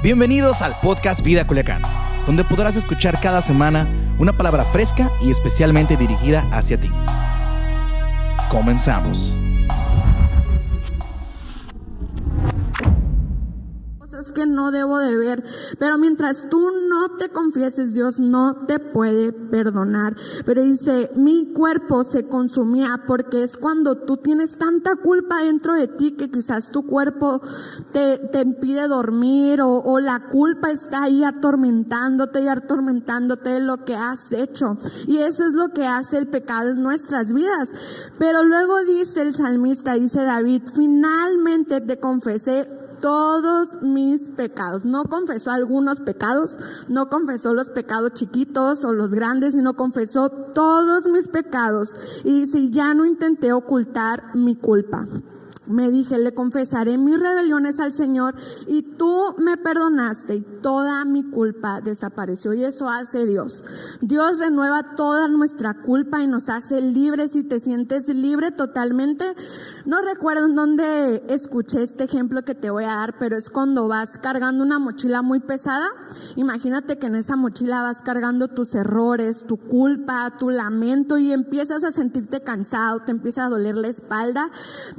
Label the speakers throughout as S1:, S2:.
S1: Bienvenidos al podcast Vida Culiacán, donde podrás escuchar cada semana una palabra fresca y especialmente dirigida hacia ti. Comenzamos.
S2: No debo de ver. Pero mientras tú no te confieses, Dios no te puede perdonar. Pero dice, mi cuerpo se consumía porque es cuando tú tienes tanta culpa dentro de ti que quizás tu cuerpo te, te impide dormir o, o la culpa está ahí atormentándote y atormentándote de lo que has hecho. Y eso es lo que hace el pecado en nuestras vidas. Pero luego dice el salmista, dice David, finalmente te confesé todos mis pecados. No confesó algunos pecados, no confesó los pecados chiquitos o los grandes, sino confesó todos mis pecados. Y si ya no intenté ocultar mi culpa. Me dije, le confesaré mis rebeliones al Señor y tú me perdonaste y toda mi culpa desapareció. Y eso hace Dios. Dios renueva toda nuestra culpa y nos hace libres. Si te sientes libre totalmente, no recuerdo en dónde escuché este ejemplo que te voy a dar, pero es cuando vas cargando una mochila muy pesada. Imagínate que en esa mochila vas cargando tus errores, tu culpa, tu lamento y empiezas a sentirte cansado, te empieza a doler la espalda.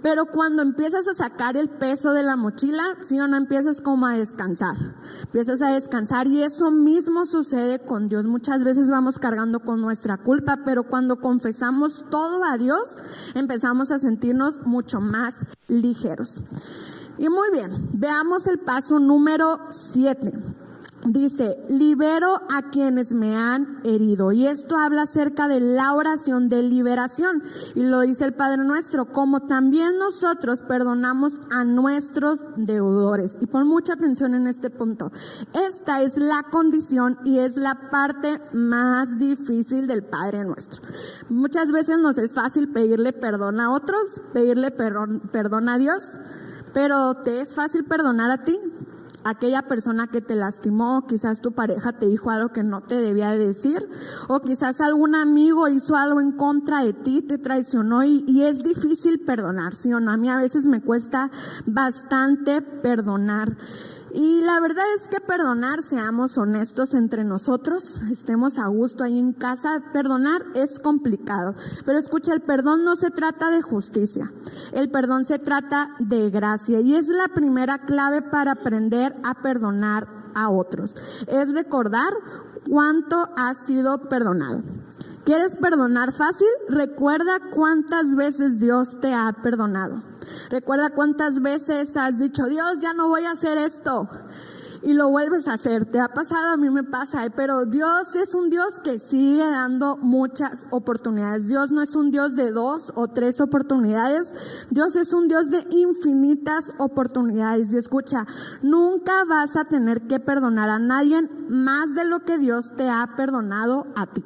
S2: Pero cuando empiezas a sacar el peso de la mochila, si o no empiezas como a descansar. Empiezas a descansar y eso mismo sucede con Dios. Muchas veces vamos cargando con nuestra culpa, pero cuando confesamos todo a Dios, empezamos a sentirnos mucho más ligeros. Y muy bien, veamos el paso número 7. Dice, libero a quienes me han herido. Y esto habla acerca de la oración de liberación. Y lo dice el Padre nuestro, como también nosotros perdonamos a nuestros deudores. Y pon mucha atención en este punto. Esta es la condición y es la parte más difícil del Padre nuestro. Muchas veces nos es fácil pedirle perdón a otros, pedirle perdón, perdón a Dios, pero ¿te es fácil perdonar a ti? Aquella persona que te lastimó, quizás tu pareja te dijo algo que no te debía de decir, o quizás algún amigo hizo algo en contra de ti, te traicionó y, y, es difícil perdonar, ¿sí o no? A mí a veces me cuesta bastante perdonar. Y la verdad es que perdonar, seamos honestos entre nosotros, estemos a gusto ahí en casa, perdonar es complicado. Pero escucha, el perdón no se trata de justicia, el perdón se trata de gracia y es la primera clave para aprender a perdonar a otros. Es recordar cuánto has sido perdonado. ¿Quieres perdonar fácil? Recuerda cuántas veces Dios te ha perdonado. Recuerda cuántas veces has dicho, Dios, ya no voy a hacer esto. Y lo vuelves a hacer. Te ha pasado, a mí me pasa, ¿eh? pero Dios es un Dios que sigue dando muchas oportunidades. Dios no es un Dios de dos o tres oportunidades. Dios es un Dios de infinitas oportunidades. Y escucha, nunca vas a tener que perdonar a nadie más de lo que Dios te ha perdonado a ti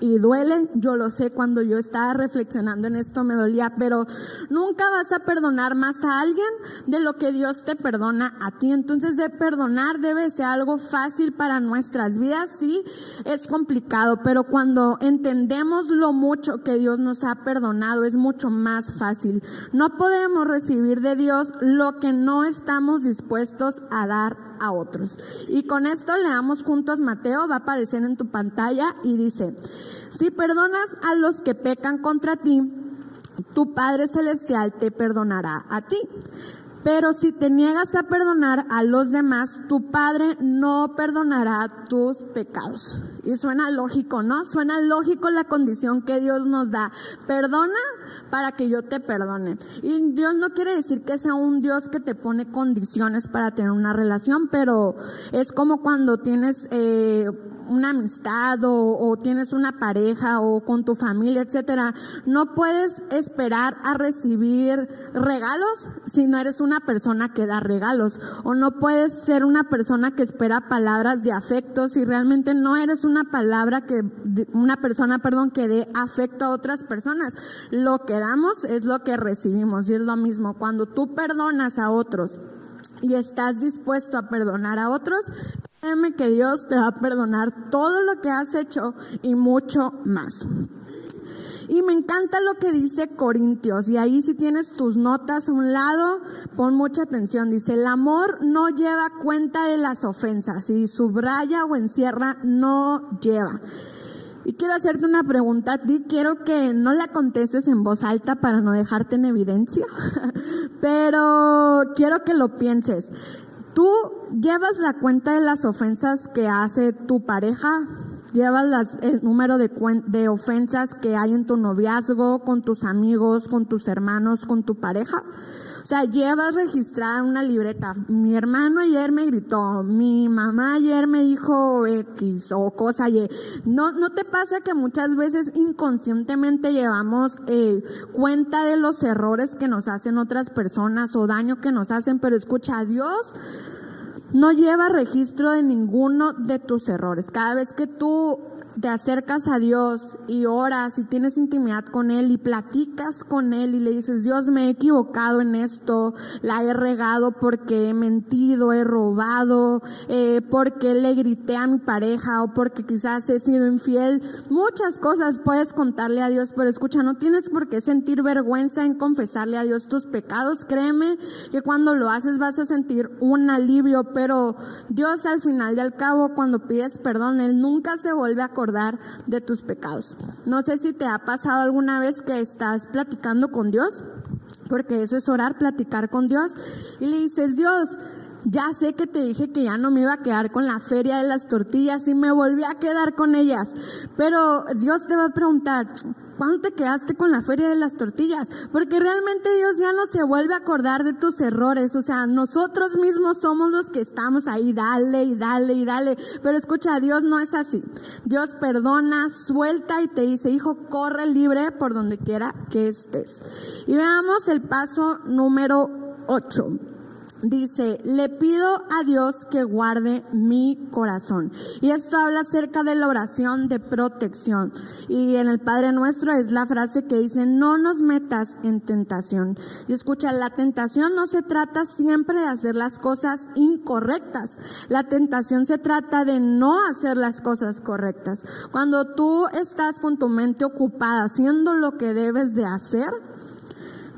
S2: y duele, yo lo sé, cuando yo estaba reflexionando en esto me dolía, pero nunca vas a perdonar más a alguien de lo que Dios te perdona a ti. Entonces de perdonar debe ser algo fácil para nuestras vidas, sí, es complicado, pero cuando entendemos lo mucho que Dios nos ha perdonado es mucho más fácil. No podemos recibir de Dios lo que no estamos dispuestos a dar a otros. Y con esto leamos juntos Mateo, va a aparecer en tu pantalla y dice, si perdonas a los que pecan contra ti, tu Padre Celestial te perdonará a ti. Pero si te niegas a perdonar a los demás, tu Padre no perdonará tus pecados. Y suena lógico, ¿no? Suena lógico la condición que Dios nos da. Perdona para que yo te perdone. Y Dios no quiere decir que sea un Dios que te pone condiciones para tener una relación, pero es como cuando tienes eh, una amistad o, tienes una pareja o con tu familia, etcétera, no puedes esperar a recibir regalos si no eres una persona que da regalos o no puedes ser una persona que espera palabras de afecto si realmente no eres una palabra que una persona, perdón, que dé afecto a otras personas. Lo que damos es lo que recibimos y es lo mismo cuando tú perdonas a otros y estás dispuesto a perdonar a otros, créeme que Dios te va a perdonar todo lo que has hecho y mucho más. Y me encanta lo que dice Corintios. Y ahí si tienes tus notas a un lado, pon mucha atención. Dice, el amor no lleva cuenta de las ofensas. Y subraya o encierra, no lleva. Y quiero hacerte una pregunta a ti, quiero que no la contestes en voz alta para no dejarte en evidencia, pero quiero que lo pienses. ¿Tú llevas la cuenta de las ofensas que hace tu pareja? ¿Llevas el número de, de ofensas que hay en tu noviazgo, con tus amigos, con tus hermanos, con tu pareja? Sea, llevas registrada una libreta. Mi hermano ayer me gritó, mi mamá ayer me dijo X o cosa Y. ¿No, no te pasa que muchas veces inconscientemente llevamos eh, cuenta de los errores que nos hacen otras personas o daño que nos hacen? Pero escucha, Dios no lleva registro de ninguno de tus errores. Cada vez que tú te acercas a Dios y oras y tienes intimidad con Él y platicas con Él y le dices, Dios me he equivocado en esto, la he regado porque he mentido, he robado, eh, porque le grité a mi pareja o porque quizás he sido infiel, muchas cosas puedes contarle a Dios, pero escucha, no tienes por qué sentir vergüenza en confesarle a Dios tus pecados, créeme que cuando lo haces vas a sentir un alivio, pero Dios al final y al cabo cuando pides perdón, Él nunca se vuelve a acordar de tus pecados. No sé si te ha pasado alguna vez que estás platicando con Dios, porque eso es orar, platicar con Dios, y le dices, Dios, ya sé que te dije que ya no me iba a quedar con la feria de las tortillas y me volví a quedar con ellas. Pero Dios te va a preguntar, ¿cuándo te quedaste con la feria de las tortillas? Porque realmente Dios ya no se vuelve a acordar de tus errores. O sea, nosotros mismos somos los que estamos ahí, dale y dale y dale. Pero escucha, Dios no es así. Dios perdona, suelta y te dice, hijo, corre libre por donde quiera que estés. Y veamos el paso número 8 dice, le pido a Dios que guarde mi corazón. Y esto habla acerca de la oración de protección. Y en el Padre Nuestro es la frase que dice, no nos metas en tentación. Y escucha, la tentación no se trata siempre de hacer las cosas incorrectas. La tentación se trata de no hacer las cosas correctas. Cuando tú estás con tu mente ocupada haciendo lo que debes de hacer,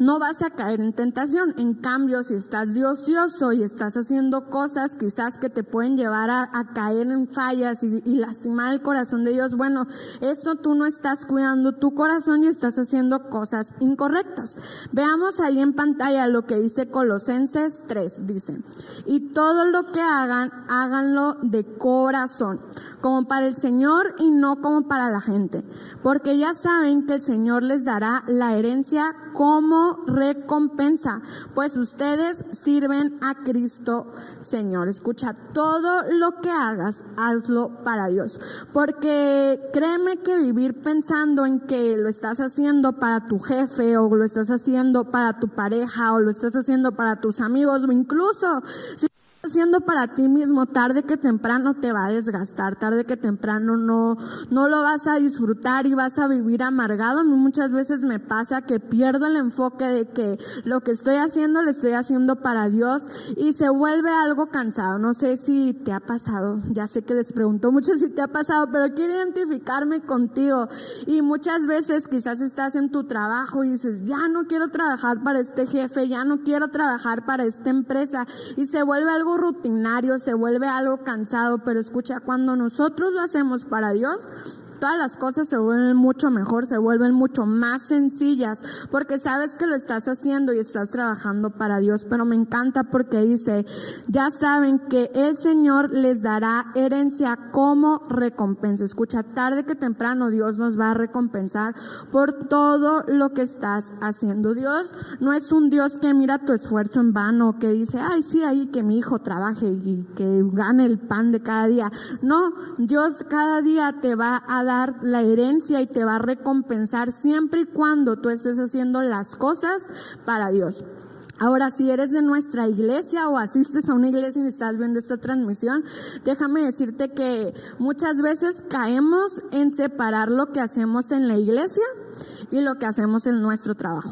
S2: no vas a caer en tentación. En cambio, si estás de ocioso y estás haciendo cosas quizás que te pueden llevar a, caer en fallas y, y, lastimar el corazón de Dios, bueno, eso tú no estás cuidando tu corazón y estás haciendo cosas incorrectas. Veamos ahí en pantalla lo que dice Colosenses 3, dice, y todo lo que hagan, háganlo de corazón, como para el Señor y no como para la gente, porque ya saben que el Señor les dará la herencia como recompensa, pues ustedes sirven a Cristo Señor. Escucha, todo lo que hagas, hazlo para Dios. Porque créeme que vivir pensando en que lo estás haciendo para tu jefe o lo estás haciendo para tu pareja o lo estás haciendo para tus amigos o incluso si haciendo para ti mismo, tarde que temprano te va a desgastar, tarde que temprano no, no lo vas a disfrutar y vas a vivir amargado. A mí muchas veces me pasa que pierdo el enfoque de que lo que estoy haciendo lo estoy haciendo para Dios y se vuelve algo cansado. No sé si te ha pasado, ya sé que les pregunto mucho si te ha pasado, pero quiero identificarme contigo. Y muchas veces quizás estás en tu trabajo y dices, ya no quiero trabajar para este jefe, ya no quiero trabajar para esta empresa y se vuelve algo rutinario, se vuelve algo cansado, pero escucha, cuando nosotros lo hacemos para Dios, todas las cosas se vuelven mucho mejor, se vuelven mucho más sencillas, porque sabes que lo estás haciendo y estás trabajando para Dios. Pero me encanta porque dice, ya saben que el Señor les dará herencia como recompensa. Escucha, tarde que temprano Dios nos va a recompensar por todo lo que estás haciendo. Dios no es un Dios que mira tu esfuerzo en vano, que dice, ay, sí, ahí que mi hijo trabaje y que gane el pan de cada día. No, Dios cada día te va a dar la herencia y te va a recompensar siempre y cuando tú estés haciendo las cosas para Dios. Ahora, si eres de nuestra iglesia o asistes a una iglesia y estás viendo esta transmisión, déjame decirte que muchas veces caemos en separar lo que hacemos en la iglesia y lo que hacemos en nuestro trabajo.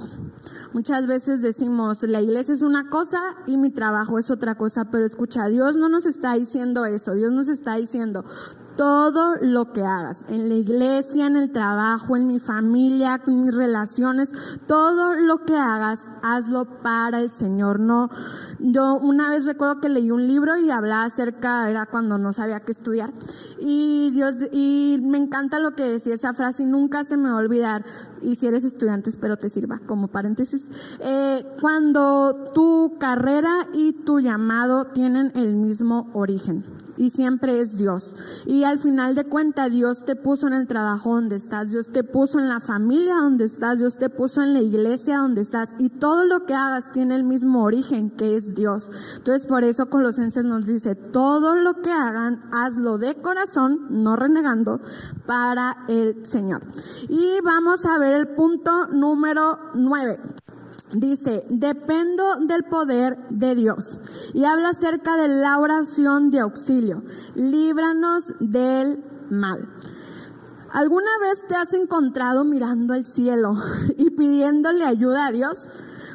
S2: Muchas veces decimos, la iglesia es una cosa y mi trabajo es otra cosa, pero escucha, Dios no nos está diciendo eso, Dios nos está diciendo, todo lo que hagas, en la iglesia, en el trabajo, en mi familia, en mis relaciones, todo lo que hagas, hazlo para el Señor. No, yo una vez recuerdo que leí un libro y hablaba acerca, era cuando no sabía qué estudiar, y Dios, y me encanta lo que decía esa frase y nunca se me va a olvidar, y si eres estudiante espero te sirva como paréntesis, eh, cuando tu carrera y tu llamado tienen el mismo origen y siempre es Dios. Y al final de cuentas Dios te puso en el trabajo donde estás, Dios te puso en la familia donde estás, Dios te puso en la iglesia donde estás y todo lo que hagas tiene el mismo origen que es Dios. Entonces por eso Colosenses nos dice, todo lo que hagan, hazlo de corazón, no renegando, para el Señor. Y vamos a ver el punto número nueve. Dice, dependo del poder de Dios. Y habla acerca de la oración de auxilio. Líbranos del mal. ¿Alguna vez te has encontrado mirando al cielo y pidiéndole ayuda a Dios?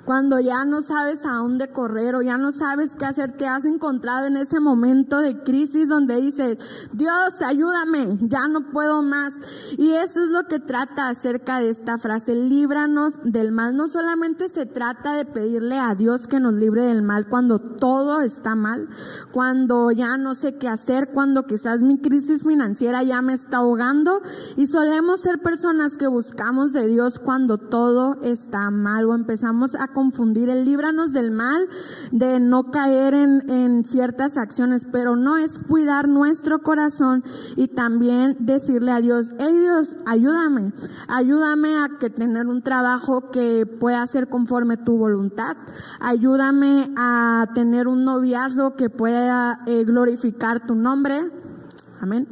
S2: Cuando ya no sabes a dónde correr o ya no sabes qué hacer, te has encontrado en ese momento de crisis donde dices, Dios, ayúdame, ya no puedo más. Y eso es lo que trata acerca de esta frase, líbranos del mal. No solamente se trata de pedirle a Dios que nos libre del mal cuando todo está mal, cuando ya no sé qué hacer, cuando quizás mi crisis financiera ya me está ahogando y solemos ser personas que buscamos de Dios cuando todo está mal o empezamos a confundir, el líbranos del mal, de no caer en, en ciertas acciones, pero no es cuidar nuestro corazón y también decirle a Dios, hey Dios, ayúdame, ayúdame a que tener un trabajo que pueda ser conforme tu voluntad, ayúdame a tener un noviazgo que pueda eh, glorificar tu nombre, Amén.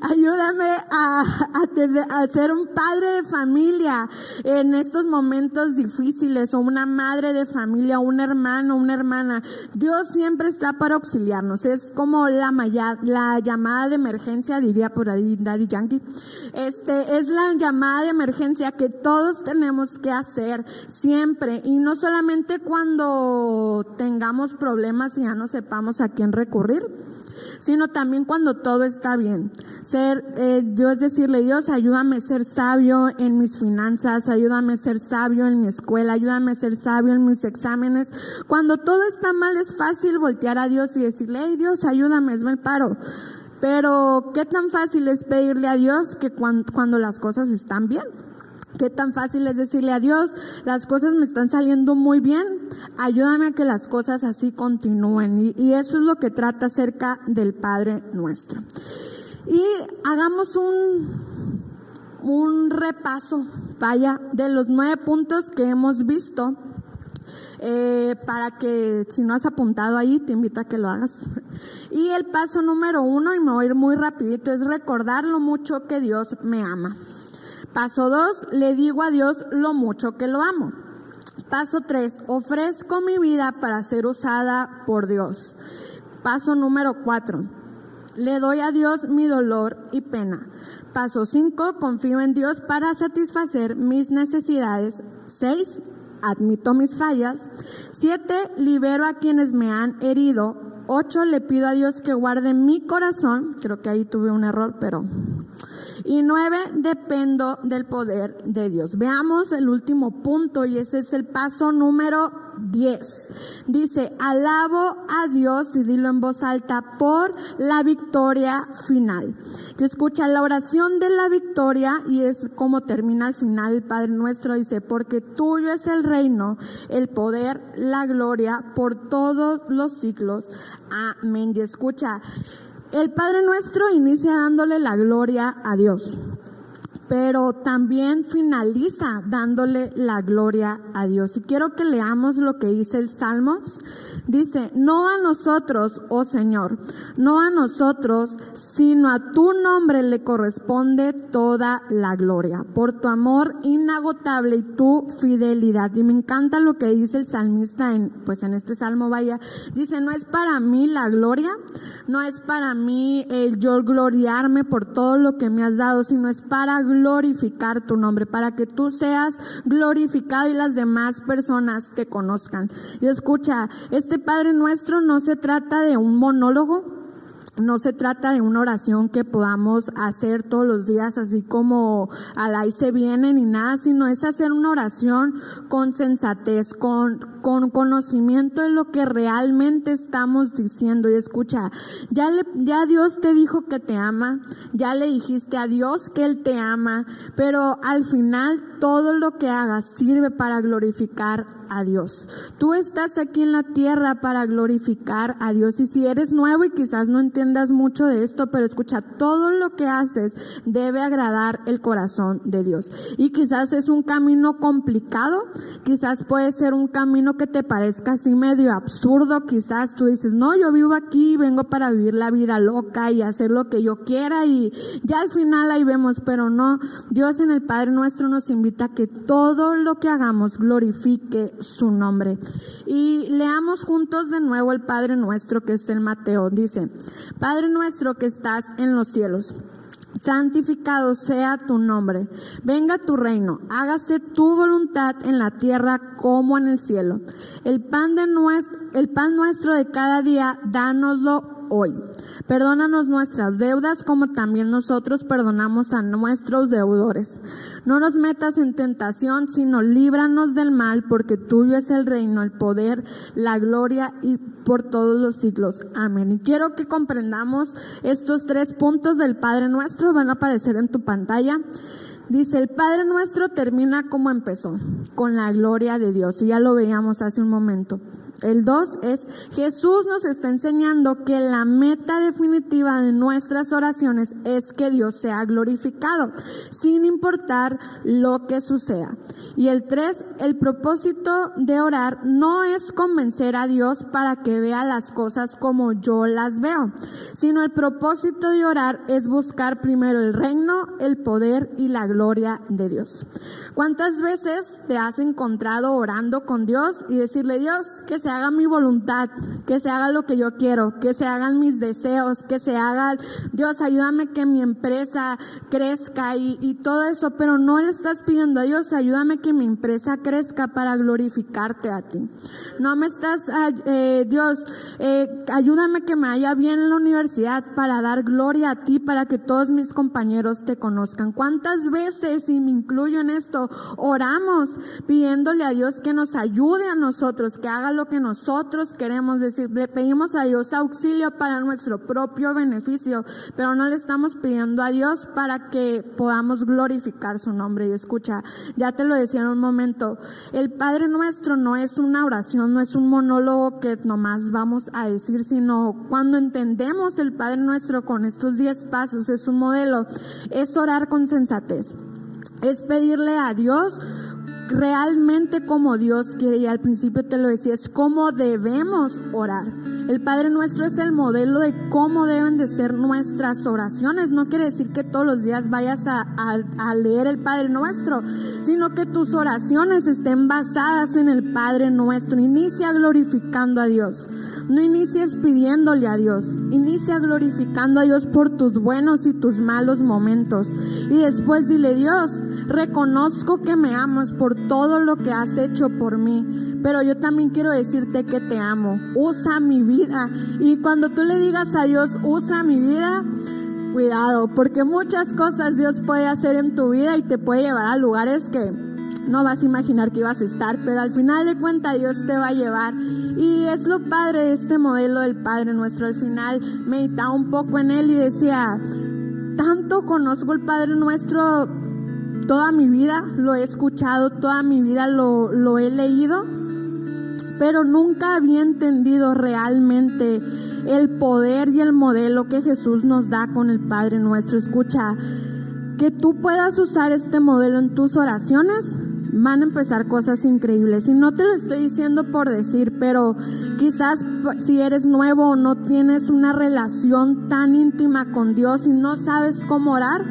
S2: Ayúdame a, a, ser un padre de familia en estos momentos difíciles o una madre de familia, un hermano, una hermana. Dios siempre está para auxiliarnos. Es como la, la llamada de emergencia, diría por ahí Daddy Yankee. Este, es la llamada de emergencia que todos tenemos que hacer siempre y no solamente cuando tengamos problemas y ya no sepamos a quién recurrir sino también cuando todo está bien. Ser, eh, Dios decirle, Dios, ayúdame a ser sabio en mis finanzas, ayúdame a ser sabio en mi escuela, ayúdame a ser sabio en mis exámenes. Cuando todo está mal es fácil voltear a Dios y decirle, hey Dios, ayúdame, es el paro. Pero qué tan fácil es pedirle a Dios que cuando las cosas están bien. Qué tan fácil es decirle a Dios, las cosas me están saliendo muy bien, ayúdame a que las cosas así continúen. Y, eso es lo que trata acerca del Padre nuestro. Y hagamos un, un repaso, vaya, de los nueve puntos que hemos visto. Eh, para que si no has apuntado ahí, te invito a que lo hagas. Y el paso número uno, y me voy a ir muy rapidito, es recordar lo mucho que Dios me ama. Paso dos, le digo a Dios lo mucho que lo amo. Paso tres, ofrezco mi vida para ser usada por Dios. Paso número cuatro, le doy a Dios mi dolor y pena. Paso cinco, confío en Dios para satisfacer mis necesidades. Seis, admito mis fallas. Siete, libero a quienes me han herido. Ocho, le pido a Dios que guarde mi corazón. Creo que ahí tuve un error, pero y nueve, dependo del poder de Dios. Veamos el último punto y ese es el paso número 10. Dice, alabo a Dios y dilo en voz alta por la victoria final. Y escucha la oración de la victoria y es como termina al final el Padre nuestro. Dice, porque tuyo es el reino, el poder, la gloria por todos los siglos. Amén. Y escucha, el Padre nuestro inicia dándole la gloria a Dios pero también finaliza dándole la gloria a Dios. Y quiero que leamos lo que dice el Salmos. Dice, no a nosotros, oh Señor, no a nosotros, sino a tu nombre le corresponde toda la gloria, por tu amor inagotable y tu fidelidad. Y me encanta lo que dice el salmista en, pues en este salmo, vaya, dice, no es para mí la gloria, no es para mí el yo gloriarme por todo lo que me has dado, sino es para glorificar tu nombre, para que tú seas glorificado y las demás personas te conozcan. Y escucha, este Padre nuestro no se trata de un monólogo, no se trata de una oración que podamos hacer todos los días así como al ahí se viene ni nada, sino es hacer una oración con sensatez, con, con conocimiento de lo que realmente estamos diciendo. Y escucha, ya, le, ya Dios te dijo que te ama, ya le dijiste a Dios que Él te ama, pero al final todo lo que hagas sirve para glorificar a Dios. Tú estás aquí en la tierra para glorificar a Dios. Y si eres nuevo y quizás no entiendas mucho de esto, pero escucha, todo lo que haces debe agradar el corazón de Dios. Y quizás es un camino complicado, quizás puede ser un camino que te parezca así medio absurdo, quizás tú dices, no, yo vivo aquí, vengo para vivir la vida loca y hacer lo que yo quiera y ya al final ahí vemos, pero no, Dios en el Padre nuestro nos invita a que todo lo que hagamos glorifique su nombre. Y leamos juntos de nuevo el Padre nuestro que es el Mateo. Dice, Padre nuestro que estás en los cielos. Santificado sea tu nombre, venga tu reino, hágase tu voluntad en la tierra como en el cielo. El pan, de nuestro, el pan nuestro de cada día, dánoslo hoy. Perdónanos nuestras deudas como también nosotros perdonamos a nuestros deudores. No nos metas en tentación, sino líbranos del mal, porque tuyo es el reino, el poder, la gloria y por todos los siglos. Amén. Y quiero que comprendamos estos tres puntos del Padre nuestro, van a aparecer en tu pantalla. Dice, el Padre nuestro termina como empezó, con la gloria de Dios. Y ya lo veíamos hace un momento. El 2 es Jesús nos está enseñando que la meta definitiva de nuestras oraciones es que Dios sea glorificado, sin importar lo que suceda. Y el 3, el propósito de orar no es convencer a Dios para que vea las cosas como yo las veo, sino el propósito de orar es buscar primero el reino, el poder y la gloria de Dios. ¿Cuántas veces te has encontrado orando con Dios y decirle, Dios, que se haga mi voluntad, que se haga lo que yo quiero, que se hagan mis deseos, que se haga, Dios, ayúdame que mi empresa crezca y, todo eso, pero no le estás pidiendo a Dios, ayúdame que mi empresa crezca para glorificarte a ti. No me estás, ah, eh, Dios, eh, ayúdame que me haya bien en la universidad para dar gloria a ti, para que todos mis compañeros te conozcan. ¿Cuántas veces, y me incluyo en esto, oramos pidiéndole a Dios que nos ayude a nosotros, que haga lo que nosotros queremos decir? Le pedimos a Dios auxilio para nuestro propio beneficio, pero no le estamos pidiendo a Dios para que podamos glorificar su nombre. Y escucha, ya te lo decía en un momento, el Padre nuestro no es una oración, no es un monólogo que nomás vamos a decir, sino cuando entendemos el Padre nuestro con estos diez pasos, es un modelo, es orar con sensatez, es pedirle a Dios realmente como Dios quiere, y al principio te lo decía, es como debemos orar. El Padre nuestro es el modelo de cómo deben de ser nuestras oraciones. No quiere decir que todos los días vayas a, a, leer el Padre nuestro, sino que tus oraciones estén basadas en el Padre nuestro. Inicia glorificando a Dios. No inicies pidiéndole a Dios, inicia glorificando a Dios por tus buenos y tus malos momentos. Y después dile, Dios, reconozco que me amas por todo lo que has hecho por mí, pero yo también quiero decirte que te amo. Usa mi vida. Y cuando tú le digas a Dios, usa mi vida, cuidado, porque muchas cosas Dios puede hacer en tu vida y te puede llevar a lugares que no vas a imaginar que ibas a estar, pero al final de cuentas Dios te va a llevar. Y es lo padre de este modelo del Padre nuestro. Al final meditaba un poco en él y decía, tanto conozco el Padre nuestro toda mi vida, lo he escuchado, toda mi vida lo, lo he leído, pero nunca había entendido realmente el poder y el modelo que Jesús nos da con el Padre nuestro. Escucha, que tú puedas usar este modelo en tus oraciones van a empezar cosas increíbles. Y no te lo estoy diciendo por decir, pero quizás si eres nuevo o no tienes una relación tan íntima con Dios y no sabes cómo orar,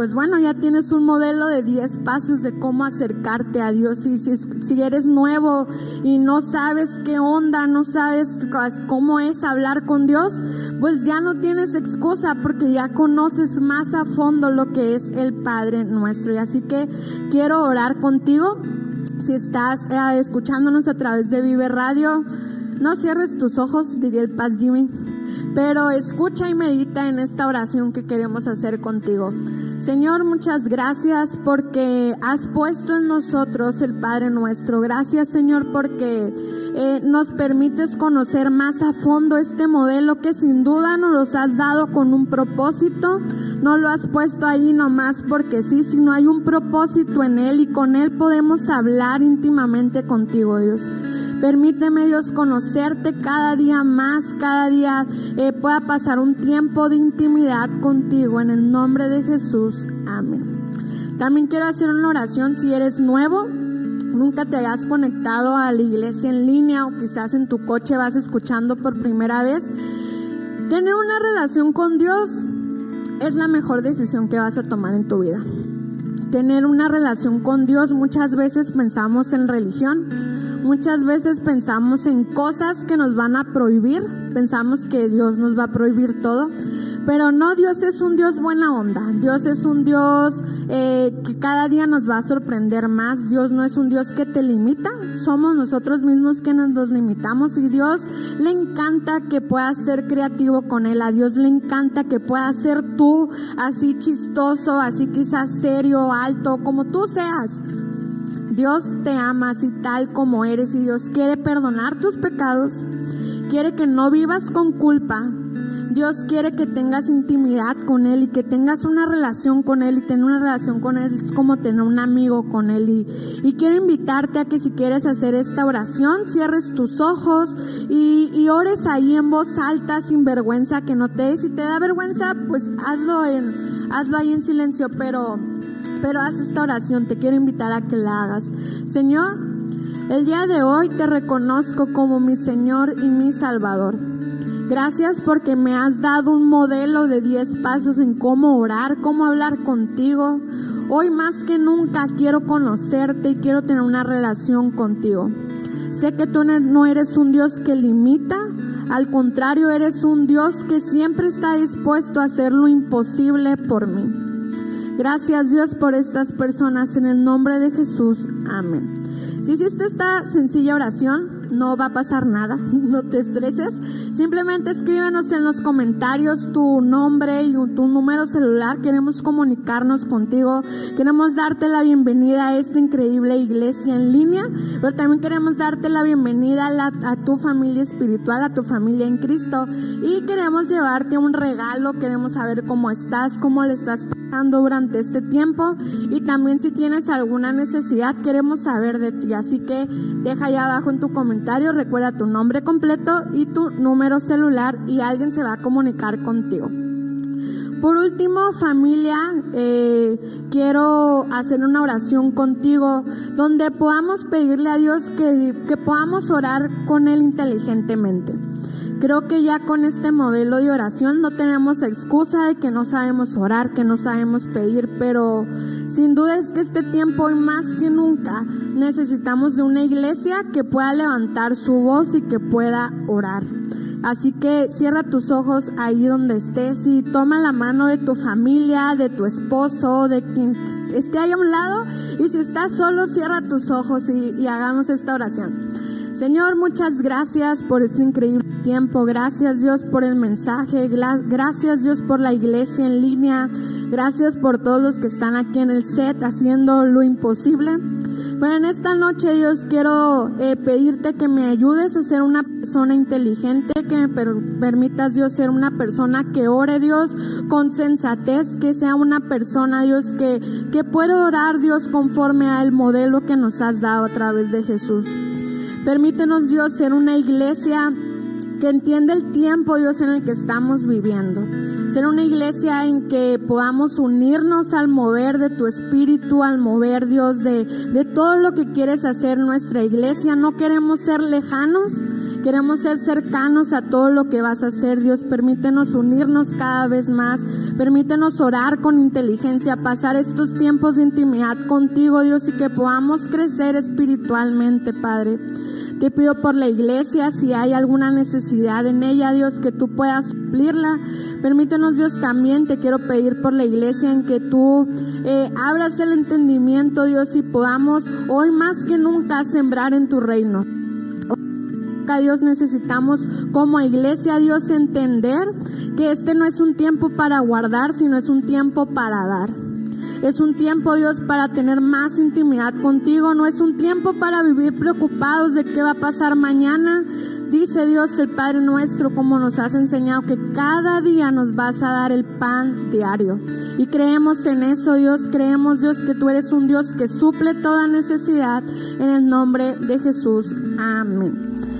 S2: pues bueno, ya tienes un modelo de 10 pasos de cómo acercarte a Dios. Y si, si eres nuevo y no sabes qué onda, no sabes cómo es hablar con Dios, pues ya no tienes excusa porque ya conoces más a fondo lo que es el Padre nuestro. Y así que quiero orar contigo. Si estás eh, escuchándonos a través de Vive Radio, no cierres tus ojos, diría el Paz Jimmy. pero escucha y medita en esta oración que queremos hacer contigo. Señor, muchas gracias porque has puesto en nosotros el Padre nuestro. Gracias, Señor, porque eh, nos permites conocer más a fondo este modelo que sin duda nos los has dado con un propósito. No lo has puesto ahí nomás porque sí, sino hay un propósito en él y con él podemos hablar íntimamente contigo, Dios. Permíteme, Dios, conocerte cada día más, cada día eh, pueda pasar un tiempo de intimidad contigo en el nombre de Jesús. Amén. También quiero hacer una oración si eres nuevo, nunca te hayas conectado a la iglesia en línea o quizás en tu coche vas escuchando por primera vez. Tener una relación con Dios es la mejor decisión que vas a tomar en tu vida. Tener una relación con Dios, muchas veces pensamos en religión, Muchas veces pensamos en cosas que nos van a prohibir, pensamos que Dios nos va a prohibir todo, pero no, Dios es un Dios buena onda, Dios es un Dios eh, que cada día nos va a sorprender más, Dios no es un Dios que te limita, somos nosotros mismos que nos limitamos y Dios le encanta que puedas ser creativo con Él, a Dios le encanta que puedas ser tú así chistoso, así quizás serio, alto, como tú seas. Dios te ama así tal como eres y Dios quiere perdonar tus pecados, quiere que no vivas con culpa. Dios quiere que tengas intimidad con Él y que tengas una relación con Él y tener una relación con Él es como tener un amigo con Él. Y, y quiero invitarte a que si quieres hacer esta oración, cierres tus ojos y, y ores ahí en voz alta, sin vergüenza, que no te Si te da vergüenza, pues hazlo, en, hazlo ahí en silencio, pero pero haz esta oración, te quiero invitar a que la hagas. Señor, el día de hoy te reconozco como mi Señor y mi Salvador. Gracias porque me has dado un modelo de 10 pasos en cómo orar, cómo hablar contigo. Hoy más que nunca quiero conocerte y quiero tener una relación contigo. Sé que tú no eres un Dios que limita, al contrario, eres un Dios que siempre está dispuesto a hacer lo imposible por mí. Gracias Dios por estas personas en el nombre de Jesús. Amén. Si hiciste esta sencilla oración, no va a pasar nada, no te estreses. Simplemente escríbenos en los comentarios tu nombre y tu número celular. Queremos comunicarnos contigo. Queremos darte la bienvenida a esta increíble iglesia en línea, pero también queremos darte la bienvenida a, tu familia espiritual, a tu familia en Cristo. Y queremos llevarte un regalo. Queremos saber cómo estás, cómo le estás durante este tiempo y también si tienes alguna necesidad queremos saber de ti. Así que deja ahí abajo en tu comentario, recuerda tu nombre completo y tu número celular y alguien se va a comunicar contigo. Por último, familia, eh, quiero hacer una oración contigo donde podamos pedirle a Dios que, que podamos orar con Él inteligentemente. Creo que ya con este modelo de oración no tenemos excusa de que no sabemos orar, que no sabemos pedir, pero sin duda es que este tiempo y más que nunca necesitamos de una iglesia que pueda levantar su voz y que pueda orar. Así que cierra tus ojos ahí donde estés y toma la mano de tu familia, de tu esposo, de quien esté ahí a un lado. Y si estás solo, cierra tus ojos y, y hagamos esta oración. Señor, muchas gracias por este increíble tiempo. Gracias Dios por el mensaje. Gracias Dios por la iglesia en línea. Gracias por todos los que están aquí en el set haciendo lo imposible. Pero en esta noche Dios quiero eh, pedirte que me ayudes a ser una persona inteligente, que me permitas Dios ser una persona que ore Dios con sensatez, que sea una persona Dios que, que pueda orar Dios conforme al modelo que nos has dado a través de Jesús. Permítenos, Dios, ser una iglesia que entiende el tiempo, Dios, en el que estamos viviendo. Ser una iglesia en que podamos unirnos al mover de tu espíritu, al mover, Dios, de, de todo lo que quieres hacer nuestra iglesia. No queremos ser lejanos, queremos ser cercanos a todo lo que vas a hacer, Dios. Permítenos unirnos cada vez más. Permítenos orar con inteligencia, pasar estos tiempos de intimidad contigo, Dios, y que podamos crecer espiritualmente, Padre. Te pido por la iglesia, si hay alguna necesidad en ella, Dios, que tú puedas suplirla. Permítenos, Dios, también te quiero pedir por la iglesia en que tú eh, abras el entendimiento, Dios, y podamos hoy más que nunca sembrar en tu reino nunca, Dios, necesitamos como iglesia, Dios, entender que este no es un tiempo para guardar, sino es un tiempo para dar. Es un tiempo, Dios, para tener más intimidad contigo. No es un tiempo para vivir preocupados de qué va a pasar mañana. Dice Dios, el Padre nuestro, como nos has enseñado, que cada día nos vas a dar el pan diario. Y creemos en eso, Dios. Creemos, Dios, que tú eres un Dios que suple toda necesidad. En el nombre de Jesús. Amén.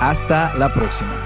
S1: Hasta la próxima.